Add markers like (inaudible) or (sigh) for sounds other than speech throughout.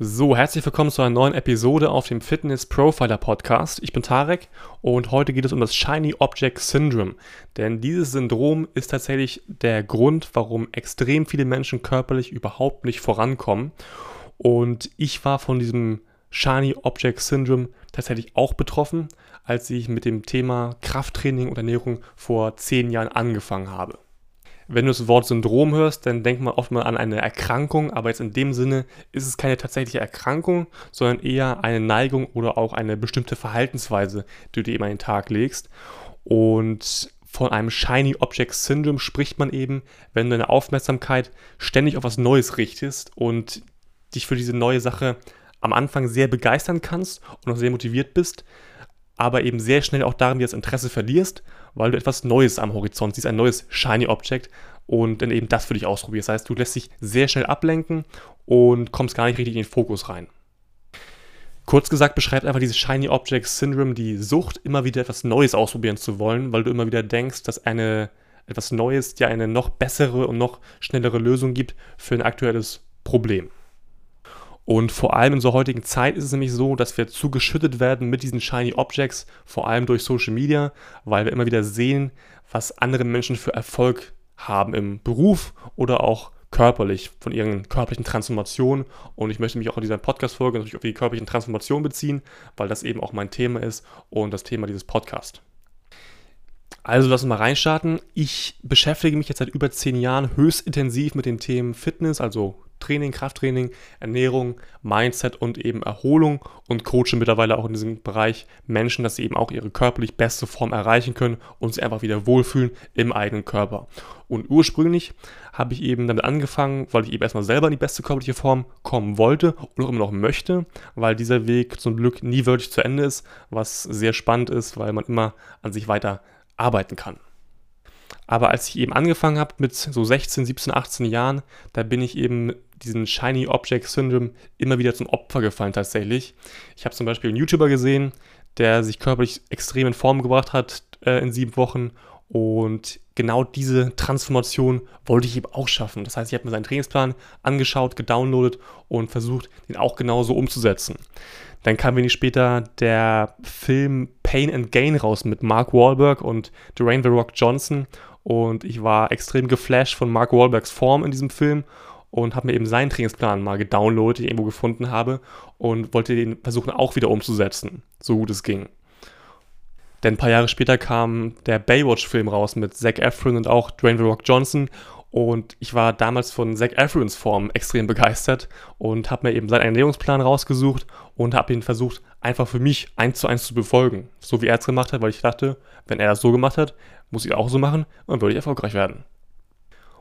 So, herzlich willkommen zu einer neuen Episode auf dem Fitness Profiler Podcast. Ich bin Tarek und heute geht es um das Shiny Object Syndrome. Denn dieses Syndrom ist tatsächlich der Grund, warum extrem viele Menschen körperlich überhaupt nicht vorankommen. Und ich war von diesem Shiny Object Syndrome tatsächlich auch betroffen, als ich mit dem Thema Krafttraining und Ernährung vor zehn Jahren angefangen habe. Wenn du das Wort Syndrom hörst, dann denkt man oft mal an eine Erkrankung, aber jetzt in dem Sinne ist es keine tatsächliche Erkrankung, sondern eher eine Neigung oder auch eine bestimmte Verhaltensweise, die du eben an den Tag legst. Und von einem Shiny Object Syndrome spricht man eben, wenn du deine Aufmerksamkeit ständig auf was Neues richtest und dich für diese neue Sache am Anfang sehr begeistern kannst und auch sehr motiviert bist, aber eben sehr schnell auch darin das Interesse verlierst, weil du etwas Neues am Horizont siehst, ein neues Shiny Object und dann eben das für dich ausprobierst. Das heißt, du lässt dich sehr schnell ablenken und kommst gar nicht richtig in den Fokus rein. Kurz gesagt beschreibt einfach dieses Shiny Object Syndrome die Sucht, immer wieder etwas Neues ausprobieren zu wollen, weil du immer wieder denkst, dass eine etwas Neues dir eine noch bessere und noch schnellere Lösung gibt für ein aktuelles Problem. Und vor allem in unserer heutigen Zeit ist es nämlich so, dass wir zugeschüttet werden mit diesen Shiny Objects, vor allem durch Social Media, weil wir immer wieder sehen, was andere Menschen für Erfolg haben im Beruf oder auch körperlich, von ihren körperlichen Transformationen. Und ich möchte mich auch in dieser Podcast-Folge natürlich auf die körperlichen Transformationen beziehen, weil das eben auch mein Thema ist und das Thema dieses Podcasts. Also lass uns mal reinstarten. Ich beschäftige mich jetzt seit über zehn Jahren höchst intensiv mit den Themen Fitness, also Training, Krafttraining, Ernährung, Mindset und eben Erholung und coache mittlerweile auch in diesem Bereich Menschen, dass sie eben auch ihre körperlich beste Form erreichen können und sich einfach wieder wohlfühlen im eigenen Körper. Und ursprünglich habe ich eben damit angefangen, weil ich eben erstmal selber in die beste körperliche Form kommen wollte und auch immer noch möchte, weil dieser Weg zum Glück nie wirklich zu Ende ist, was sehr spannend ist, weil man immer an sich weiter arbeiten kann. Aber als ich eben angefangen habe mit so 16, 17, 18 Jahren, da bin ich eben diesen Shiny Object Syndrome immer wieder zum Opfer gefallen tatsächlich. Ich habe zum Beispiel einen YouTuber gesehen, der sich körperlich extrem in Form gebracht hat äh, in sieben Wochen und genau diese Transformation wollte ich eben auch schaffen. Das heißt, ich habe mir seinen Trainingsplan angeschaut, gedownloadet und versucht, den auch genauso umzusetzen. Dann kam wenig später der Film Pain and Gain raus mit Mark Wahlberg und Dwayne The Rock Johnson. Und ich war extrem geflasht von Mark Wahlbergs Form in diesem Film und habe mir eben seinen Trainingsplan mal gedownloadet, den ich irgendwo gefunden habe und wollte den versuchen auch wieder umzusetzen, so gut es ging. Denn ein paar Jahre später kam der Baywatch-Film raus mit Zac Efron und auch Dwayne The Rock Johnson und ich war damals von Zac Efrons Form extrem begeistert und habe mir eben seinen Ernährungsplan rausgesucht und habe ihn versucht, einfach für mich eins zu eins zu befolgen. So wie er es gemacht hat, weil ich dachte, wenn er das so gemacht hat, muss ich auch so machen und dann würde ich erfolgreich werden.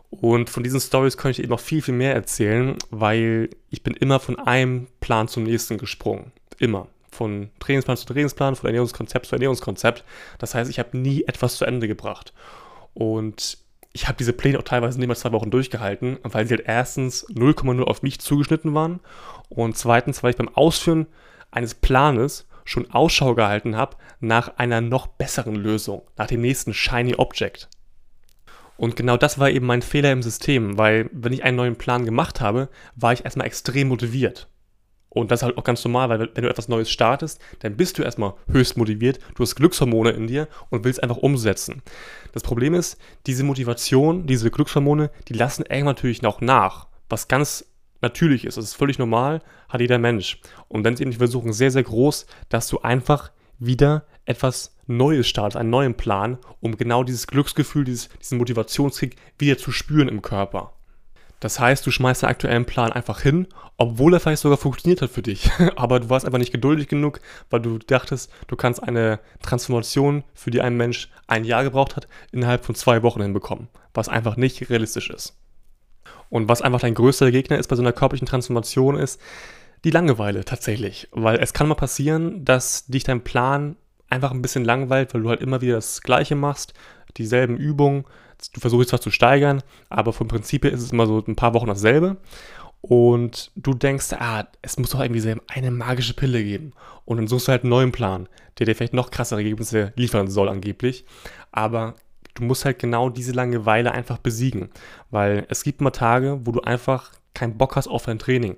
Und von diesen Stories könnte ich eben noch viel, viel mehr erzählen, weil ich bin immer von einem Plan zum nächsten gesprungen. Immer. Von Trainingsplan zu Trainingsplan, von Ernährungskonzept zu Ernährungskonzept. Das heißt, ich habe nie etwas zu Ende gebracht. Und ich habe diese Pläne auch teilweise nicht mal zwei Wochen durchgehalten, weil sie halt erstens 0,0 auf mich zugeschnitten waren und zweitens, weil ich beim Ausführen eines Planes schon Ausschau gehalten habe nach einer noch besseren Lösung, nach dem nächsten Shiny Object. Und genau das war eben mein Fehler im System, weil wenn ich einen neuen Plan gemacht habe, war ich erstmal extrem motiviert. Und das ist halt auch ganz normal, weil wenn du etwas Neues startest, dann bist du erstmal höchst motiviert, du hast Glückshormone in dir und willst einfach umsetzen. Das Problem ist, diese Motivation, diese Glückshormone, die lassen irgendwann natürlich noch nach, was ganz natürlich ist. Das ist völlig normal, hat jeder Mensch. Und dann ist eben die Versuchung sehr, sehr groß, dass du einfach wieder etwas Neues startest, einen neuen Plan, um genau dieses Glücksgefühl, dieses, diesen Motivationskick wieder zu spüren im Körper. Das heißt, du schmeißt den aktuellen Plan einfach hin, obwohl er vielleicht sogar funktioniert hat für dich. (laughs) Aber du warst einfach nicht geduldig genug, weil du dachtest, du kannst eine Transformation, für die ein Mensch ein Jahr gebraucht hat, innerhalb von zwei Wochen hinbekommen. Was einfach nicht realistisch ist. Und was einfach dein größter Gegner ist bei so einer körperlichen Transformation ist, die Langeweile tatsächlich. Weil es kann mal passieren, dass dich dein Plan einfach ein bisschen langweilt, weil du halt immer wieder das Gleiche machst, dieselben Übungen, du versuchst zwar zu steigern, aber vom Prinzip her ist es immer so ein paar Wochen dasselbe. Und du denkst, ah, es muss doch irgendwie eine magische Pille geben. Und dann suchst du halt einen neuen Plan, der dir vielleicht noch krassere Ergebnisse liefern soll, angeblich. Aber du musst halt genau diese Langeweile einfach besiegen. Weil es gibt mal Tage, wo du einfach keinen Bock hast auf dein Training.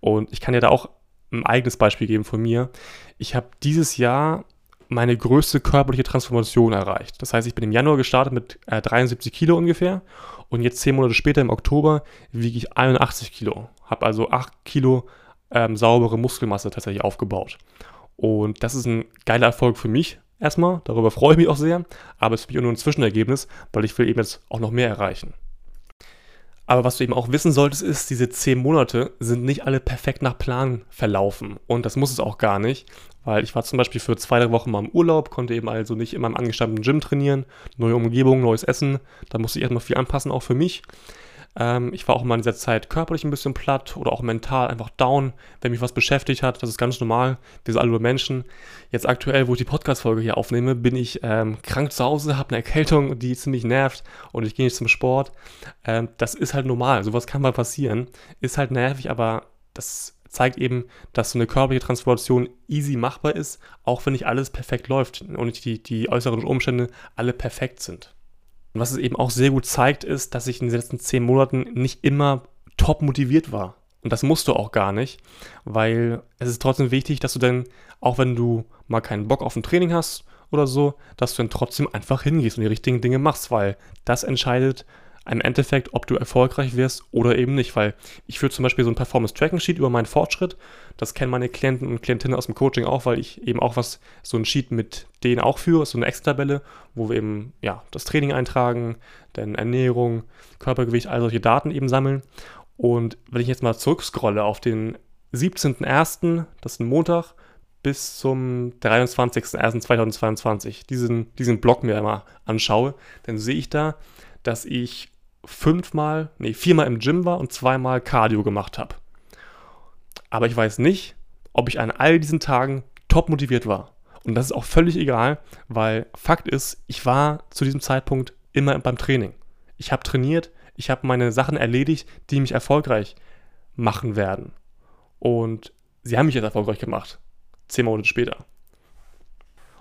Und ich kann dir da auch ein eigenes Beispiel geben von mir. Ich habe dieses Jahr meine größte körperliche Transformation erreicht. Das heißt, ich bin im Januar gestartet mit äh, 73 Kilo ungefähr und jetzt zehn Monate später im Oktober wiege ich 81 Kilo. Habe also 8 Kilo ähm, saubere Muskelmasse tatsächlich aufgebaut. Und das ist ein geiler Erfolg für mich erstmal. Darüber freue ich mich auch sehr. Aber es ist für mich auch nur ein Zwischenergebnis, weil ich will eben jetzt auch noch mehr erreichen. Aber was du eben auch wissen solltest, ist, diese zehn Monate sind nicht alle perfekt nach Plan verlaufen. Und das muss es auch gar nicht, weil ich war zum Beispiel für zwei, drei Wochen mal im Urlaub, konnte eben also nicht in meinem angestammten Gym trainieren. Neue Umgebung, neues Essen. Da musste ich erstmal viel anpassen, auch für mich. Ähm, ich war auch mal in dieser Zeit körperlich ein bisschen platt oder auch mental einfach down, wenn mich was beschäftigt hat. Das ist ganz normal. Wir sind alle nur Menschen. Jetzt aktuell, wo ich die Podcast-Folge hier aufnehme, bin ich ähm, krank zu Hause, habe eine Erkältung, die ziemlich nervt und ich gehe nicht zum Sport. Ähm, das ist halt normal. Sowas kann mal passieren. Ist halt nervig, aber das zeigt eben, dass so eine körperliche Transformation easy machbar ist, auch wenn nicht alles perfekt läuft und nicht die, die äußeren Umstände alle perfekt sind. Und was es eben auch sehr gut zeigt, ist, dass ich in den letzten zehn Monaten nicht immer top motiviert war. Und das musst du auch gar nicht, weil es ist trotzdem wichtig, dass du dann, auch wenn du mal keinen Bock auf ein Training hast oder so, dass du dann trotzdem einfach hingehst und die richtigen Dinge machst, weil das entscheidet, im Endeffekt, ob du erfolgreich wirst oder eben nicht, weil ich führe zum Beispiel so ein Performance-Tracking-Sheet über meinen Fortschritt. Das kennen meine Klienten und Klientinnen aus dem Coaching auch, weil ich eben auch was, so ein Sheet mit denen auch führe, so eine Excel-Tabelle, wo wir eben, ja, das Training eintragen, dann Ernährung, Körpergewicht, all solche Daten eben sammeln. Und wenn ich jetzt mal zurückscrolle auf den 17.01., das ist ein Montag, bis zum 23.01.2022, diesen, diesen Block mir einmal anschaue, dann sehe ich da, dass ich fünfmal, nee, viermal im Gym war und zweimal Cardio gemacht habe. Aber ich weiß nicht, ob ich an all diesen Tagen top motiviert war. Und das ist auch völlig egal, weil Fakt ist, ich war zu diesem Zeitpunkt immer beim Training. Ich habe trainiert, ich habe meine Sachen erledigt, die mich erfolgreich machen werden. Und sie haben mich jetzt erfolgreich gemacht. Zehn Monate später.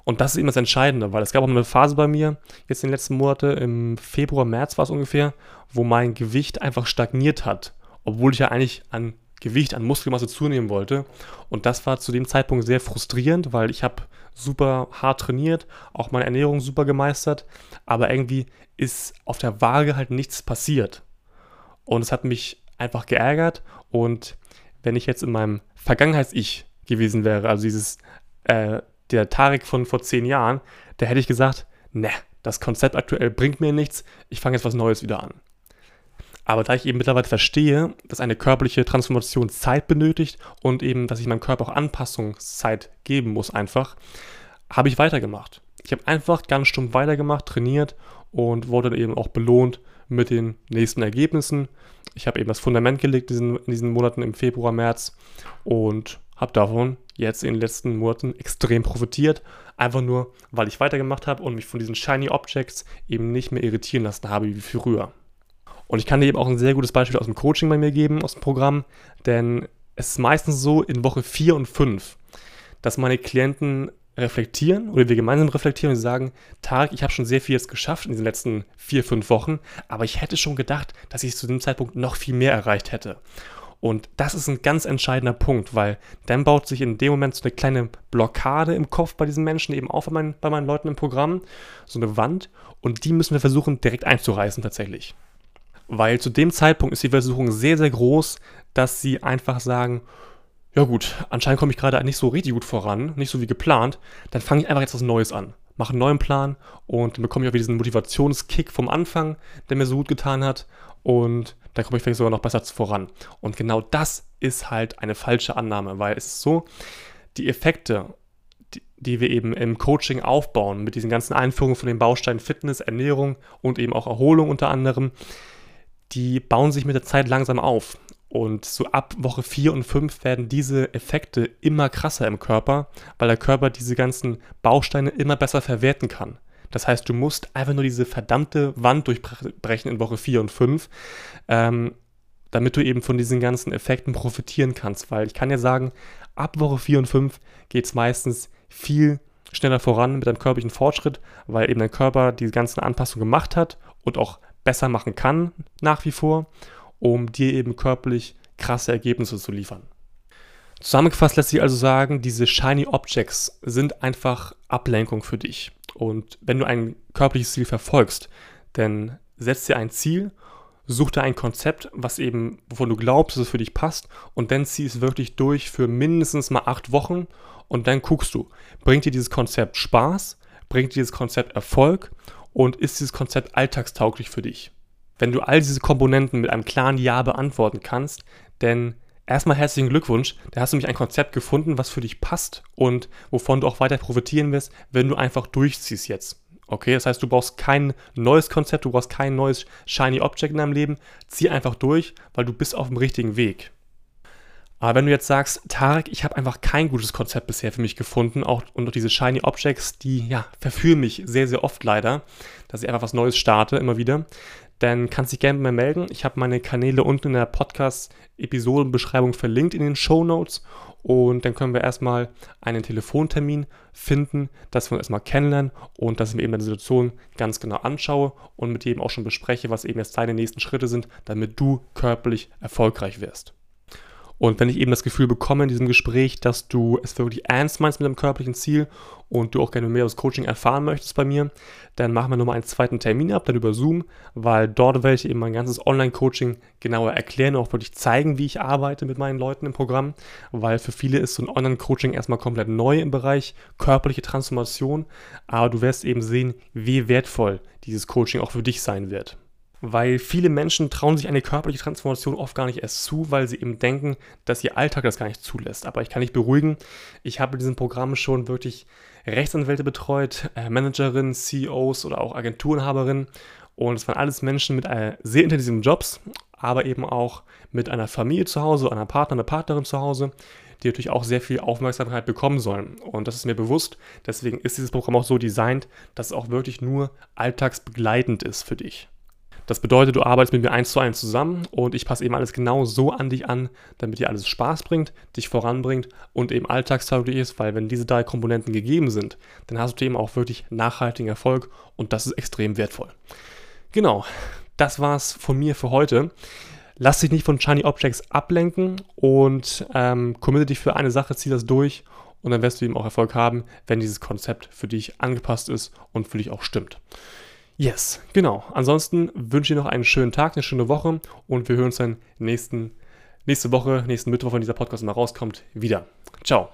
Und das ist eben das Entscheidende, weil es gab auch eine Phase bei mir, jetzt in den letzten Monaten, im Februar, März war es ungefähr, wo mein Gewicht einfach stagniert hat, obwohl ich ja eigentlich an Gewicht, an Muskelmasse zunehmen wollte. Und das war zu dem Zeitpunkt sehr frustrierend, weil ich habe super hart trainiert, auch meine Ernährung super gemeistert, aber irgendwie ist auf der Waage halt nichts passiert. Und es hat mich einfach geärgert und wenn ich jetzt in meinem Vergangenheits-Ich gewesen wäre, also dieses äh, der Tarek von vor zehn Jahren, da hätte ich gesagt, ne, das Konzept aktuell bringt mir nichts, ich fange jetzt was Neues wieder an. Aber da ich eben mittlerweile verstehe, dass eine körperliche Transformation Zeit benötigt und eben, dass ich meinem Körper auch Anpassungszeit geben muss einfach, habe ich weitergemacht. Ich habe einfach ganz stumpf weitergemacht, trainiert und wurde eben auch belohnt mit den nächsten Ergebnissen. Ich habe eben das Fundament gelegt in diesen, in diesen Monaten im Februar, März und habe davon jetzt in den letzten Monaten extrem profitiert. Einfach nur, weil ich weitergemacht habe und mich von diesen Shiny Objects eben nicht mehr irritieren lassen habe wie früher. Und ich kann dir eben auch ein sehr gutes Beispiel aus dem Coaching bei mir geben, aus dem Programm, denn es ist meistens so in Woche 4 und 5, dass meine Klienten reflektieren oder wir gemeinsam reflektieren und sagen, Tag, ich habe schon sehr viel jetzt geschafft in den letzten vier, fünf Wochen, aber ich hätte schon gedacht, dass ich zu dem Zeitpunkt noch viel mehr erreicht hätte. Und das ist ein ganz entscheidender Punkt, weil dann baut sich in dem Moment so eine kleine Blockade im Kopf bei diesen Menschen eben auf bei meinen, bei meinen Leuten im Programm, so eine Wand, und die müssen wir versuchen direkt einzureißen tatsächlich. Weil zu dem Zeitpunkt ist die Versuchung sehr, sehr groß, dass sie einfach sagen, ja gut, anscheinend komme ich gerade nicht so richtig gut voran, nicht so wie geplant, dann fange ich einfach jetzt was Neues an. Mache einen neuen Plan und dann bekomme ich auch wieder diesen Motivationskick vom Anfang, der mir so gut getan hat und dann komme ich vielleicht sogar noch besser voran. Und genau das ist halt eine falsche Annahme, weil es ist so, die Effekte, die, die wir eben im Coaching aufbauen, mit diesen ganzen Einführungen von den Bausteinen Fitness, Ernährung und eben auch Erholung unter anderem, die bauen sich mit der Zeit langsam auf. Und so ab Woche 4 und 5 werden diese Effekte immer krasser im Körper, weil der Körper diese ganzen Bausteine immer besser verwerten kann. Das heißt, du musst einfach nur diese verdammte Wand durchbrechen in Woche 4 und 5, ähm, damit du eben von diesen ganzen Effekten profitieren kannst. Weil ich kann ja sagen, ab Woche 4 und 5 geht es meistens viel schneller voran mit deinem körperlichen Fortschritt, weil eben dein Körper die ganzen Anpassungen gemacht hat und auch besser machen kann nach wie vor, um dir eben körperlich krasse Ergebnisse zu liefern. Zusammengefasst lässt sich also sagen, diese Shiny Objects sind einfach Ablenkung für dich. Und wenn du ein körperliches Ziel verfolgst, dann setz dir ein Ziel, such dir ein Konzept, was eben, wovon du glaubst, dass es für dich passt, und dann zieh es wirklich durch für mindestens mal acht Wochen. Und dann guckst du, bringt dir dieses Konzept Spaß, bringt dir dieses Konzept Erfolg? Und ist dieses Konzept alltagstauglich für dich? Wenn du all diese Komponenten mit einem klaren Ja beantworten kannst, denn erstmal herzlichen Glückwunsch, da hast du nämlich ein Konzept gefunden, was für dich passt und wovon du auch weiter profitieren wirst, wenn du einfach durchziehst jetzt. Okay, das heißt, du brauchst kein neues Konzept, du brauchst kein neues Shiny Object in deinem Leben. Zieh einfach durch, weil du bist auf dem richtigen Weg. Aber wenn du jetzt sagst, Tarek, ich habe einfach kein gutes Konzept bisher für mich gefunden, auch und auch diese Shiny Objects, die ja verführen mich sehr, sehr oft leider, dass ich einfach was Neues starte, immer wieder, dann kannst du dich gerne bei mir melden. Ich habe meine Kanäle unten in der Podcast-Episodenbeschreibung verlinkt in den Show Notes und dann können wir erstmal einen Telefontermin finden, dass wir uns erstmal kennenlernen und dass ich mir eben die Situation ganz genau anschaue und mit dir eben auch schon bespreche, was eben jetzt deine nächsten Schritte sind, damit du körperlich erfolgreich wirst. Und wenn ich eben das Gefühl bekomme in diesem Gespräch, dass du es wirklich ernst meinst mit dem körperlichen Ziel und du auch gerne mehr das Coaching erfahren möchtest bei mir, dann machen wir nochmal einen zweiten Termin ab, dann über Zoom, weil dort werde ich eben mein ganzes Online-Coaching genauer erklären und auch wirklich zeigen, wie ich arbeite mit meinen Leuten im Programm, weil für viele ist so ein Online-Coaching erstmal komplett neu im Bereich körperliche Transformation, aber du wirst eben sehen, wie wertvoll dieses Coaching auch für dich sein wird weil viele Menschen trauen sich eine körperliche Transformation oft gar nicht erst zu, weil sie eben denken, dass ihr Alltag das gar nicht zulässt. Aber ich kann dich beruhigen, ich habe in diesem Programm schon wirklich Rechtsanwälte betreut, äh, Managerinnen, CEOs oder auch Agenturenhaberinnen. Und es waren alles Menschen mit äh, sehr intensiven Jobs, aber eben auch mit einer Familie zu Hause, einer Partner, einer Partnerin zu Hause, die natürlich auch sehr viel Aufmerksamkeit bekommen sollen. Und das ist mir bewusst. Deswegen ist dieses Programm auch so designt, dass es auch wirklich nur alltagsbegleitend ist für dich. Das bedeutet, du arbeitest mit mir eins zu eins zusammen und ich passe eben alles genau so an dich an, damit dir alles Spaß bringt, dich voranbringt und eben alltagstauglich ist, weil wenn diese drei Komponenten gegeben sind, dann hast du eben auch wirklich nachhaltigen Erfolg und das ist extrem wertvoll. Genau, das war's von mir für heute. Lass dich nicht von Shiny Objects ablenken und ähm, committe dich für eine Sache, zieh das durch und dann wirst du eben auch Erfolg haben, wenn dieses Konzept für dich angepasst ist und für dich auch stimmt. Yes, genau. Ansonsten wünsche ich noch einen schönen Tag, eine schöne Woche und wir hören uns dann nächsten, nächste Woche, nächsten Mittwoch, wenn dieser Podcast mal rauskommt, wieder. Ciao.